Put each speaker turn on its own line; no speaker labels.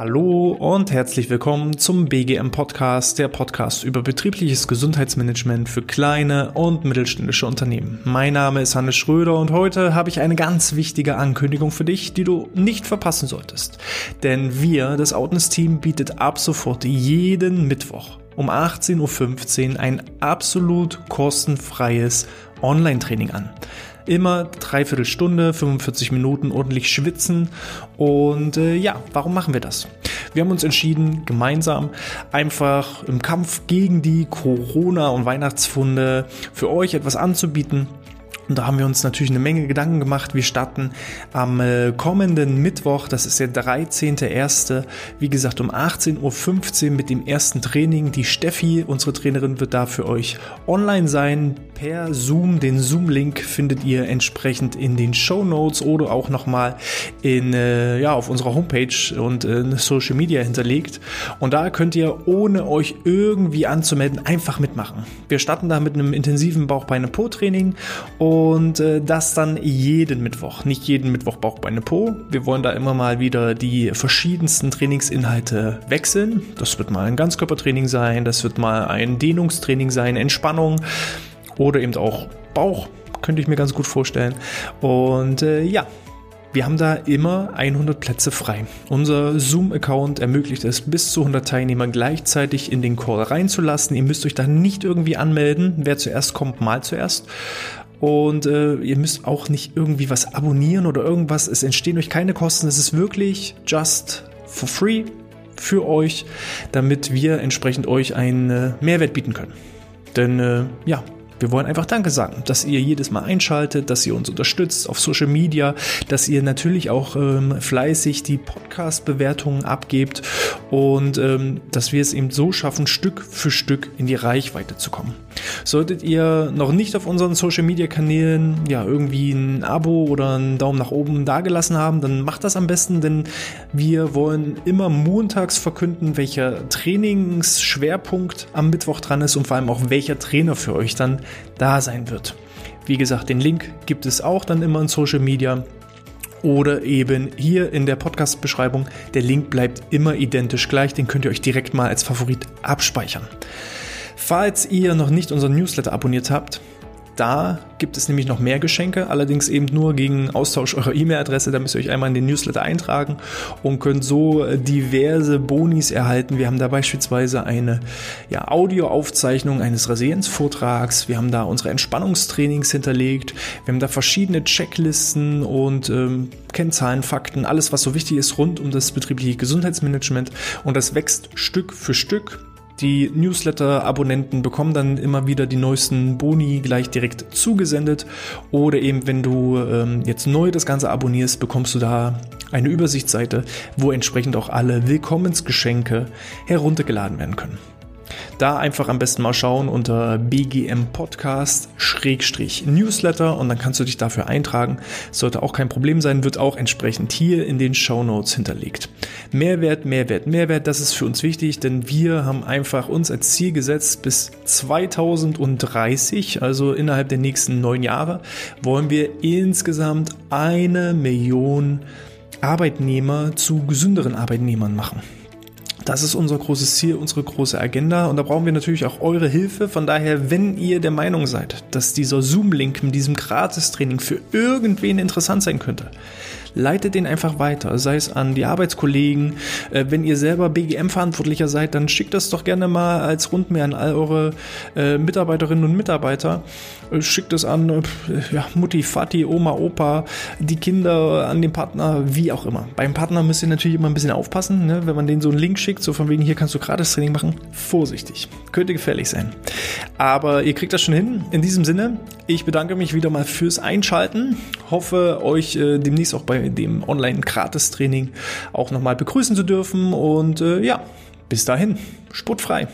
Hallo und herzlich willkommen zum BGM Podcast, der Podcast über betriebliches Gesundheitsmanagement für kleine und mittelständische Unternehmen. Mein Name ist Hannes Schröder und heute habe ich eine ganz wichtige Ankündigung für dich, die du nicht verpassen solltest. Denn wir, das Outness Team, bietet ab sofort jeden Mittwoch um 18.15 Uhr ein absolut kostenfreies Online-Training an immer dreiviertel Stunde, 45 Minuten ordentlich schwitzen. Und äh, ja, warum machen wir das? Wir haben uns entschieden, gemeinsam einfach im Kampf gegen die Corona- und Weihnachtsfunde für euch etwas anzubieten und da haben wir uns natürlich eine Menge Gedanken gemacht. Wir starten am äh, kommenden Mittwoch, das ist der 13.01., wie gesagt um 18.15 Uhr mit dem ersten Training. Die Steffi, unsere Trainerin, wird da für euch online sein per Zoom. Den Zoom-Link findet ihr entsprechend in den Show Notes oder auch nochmal in, äh, ja, auf unserer Homepage und in Social Media hinterlegt. Und da könnt ihr, ohne euch irgendwie anzumelden, einfach mitmachen. Wir starten da mit einem intensiven Bauchbeine-Po-Training und und äh, das dann jeden Mittwoch. Nicht jeden Mittwoch Bauch, Beine, Po. Wir wollen da immer mal wieder die verschiedensten Trainingsinhalte wechseln. Das wird mal ein Ganzkörpertraining sein, das wird mal ein Dehnungstraining sein, Entspannung oder eben auch Bauch, könnte ich mir ganz gut vorstellen. Und äh, ja, wir haben da immer 100 Plätze frei. Unser Zoom-Account ermöglicht es, bis zu 100 Teilnehmer gleichzeitig in den Call reinzulassen. Ihr müsst euch da nicht irgendwie anmelden. Wer zuerst kommt, mal zuerst. Und äh, ihr müsst auch nicht irgendwie was abonnieren oder irgendwas. Es entstehen euch keine Kosten. Es ist wirklich just for free für euch, damit wir entsprechend euch einen äh, Mehrwert bieten können. Denn äh, ja, wir wollen einfach Danke sagen, dass ihr jedes Mal einschaltet, dass ihr uns unterstützt auf Social Media, dass ihr natürlich auch ähm, fleißig die Podcast-Bewertungen abgebt und ähm, dass wir es eben so schaffen, Stück für Stück in die Reichweite zu kommen. Solltet ihr noch nicht auf unseren Social Media Kanälen ja irgendwie ein Abo oder einen Daumen nach oben dagelassen haben, dann macht das am besten, denn wir wollen immer montags verkünden, welcher Trainingsschwerpunkt am Mittwoch dran ist und vor allem auch welcher Trainer für euch dann da sein wird. Wie gesagt, den Link gibt es auch dann immer in Social Media oder eben hier in der Podcast-Beschreibung. Der Link bleibt immer identisch gleich, den könnt ihr euch direkt mal als Favorit abspeichern. Falls ihr noch nicht unseren Newsletter abonniert habt, da gibt es nämlich noch mehr Geschenke, allerdings eben nur gegen Austausch eurer E-Mail-Adresse. Da müsst ihr euch einmal in den Newsletter eintragen und könnt so äh, diverse Bonis erhalten. Wir haben da beispielsweise eine ja, Audioaufzeichnung eines Resilienzvortrags. Wir haben da unsere Entspannungstrainings hinterlegt. Wir haben da verschiedene Checklisten und ähm, Kennzahlen, Fakten, alles, was so wichtig ist rund um das betriebliche Gesundheitsmanagement. Und das wächst Stück für Stück. Die Newsletter-Abonnenten bekommen dann immer wieder die neuesten Boni gleich direkt zugesendet. Oder eben, wenn du ähm, jetzt neu das Ganze abonnierst, bekommst du da eine Übersichtsseite, wo entsprechend auch alle Willkommensgeschenke heruntergeladen werden können. Da einfach am besten mal schauen unter BGM Podcast Newsletter und dann kannst du dich dafür eintragen. Sollte auch kein Problem sein, wird auch entsprechend hier in den Show Notes hinterlegt. Mehrwert, Mehrwert, Mehrwert, das ist für uns wichtig, denn wir haben einfach uns als Ziel gesetzt, bis 2030, also innerhalb der nächsten neun Jahre, wollen wir insgesamt eine Million Arbeitnehmer zu gesünderen Arbeitnehmern machen. Das ist unser großes Ziel, unsere große Agenda und da brauchen wir natürlich auch eure Hilfe. Von daher, wenn ihr der Meinung seid, dass dieser Zoom-Link mit diesem Gratis-Training für irgendwen interessant sein könnte, leitet den einfach weiter, sei es an die Arbeitskollegen. Äh, wenn ihr selber BGM-Verantwortlicher seid, dann schickt das doch gerne mal als Rundmail an all eure äh, Mitarbeiterinnen und Mitarbeiter. Äh, schickt es an äh, ja, Mutti, Vati, Oma, Opa, die Kinder, an den Partner, wie auch immer. Beim Partner müsst ihr natürlich immer ein bisschen aufpassen, ne? wenn man denen so einen Link schickt, so von wegen, hier kannst du gratis Training machen. Vorsichtig. Könnte gefährlich sein. Aber ihr kriegt das schon hin. In diesem Sinne, ich bedanke mich wieder mal fürs Einschalten. Hoffe, euch äh, demnächst auch bei dem Online-Gratis-Training auch nochmal begrüßen zu dürfen. Und äh, ja, bis dahin, sportfrei.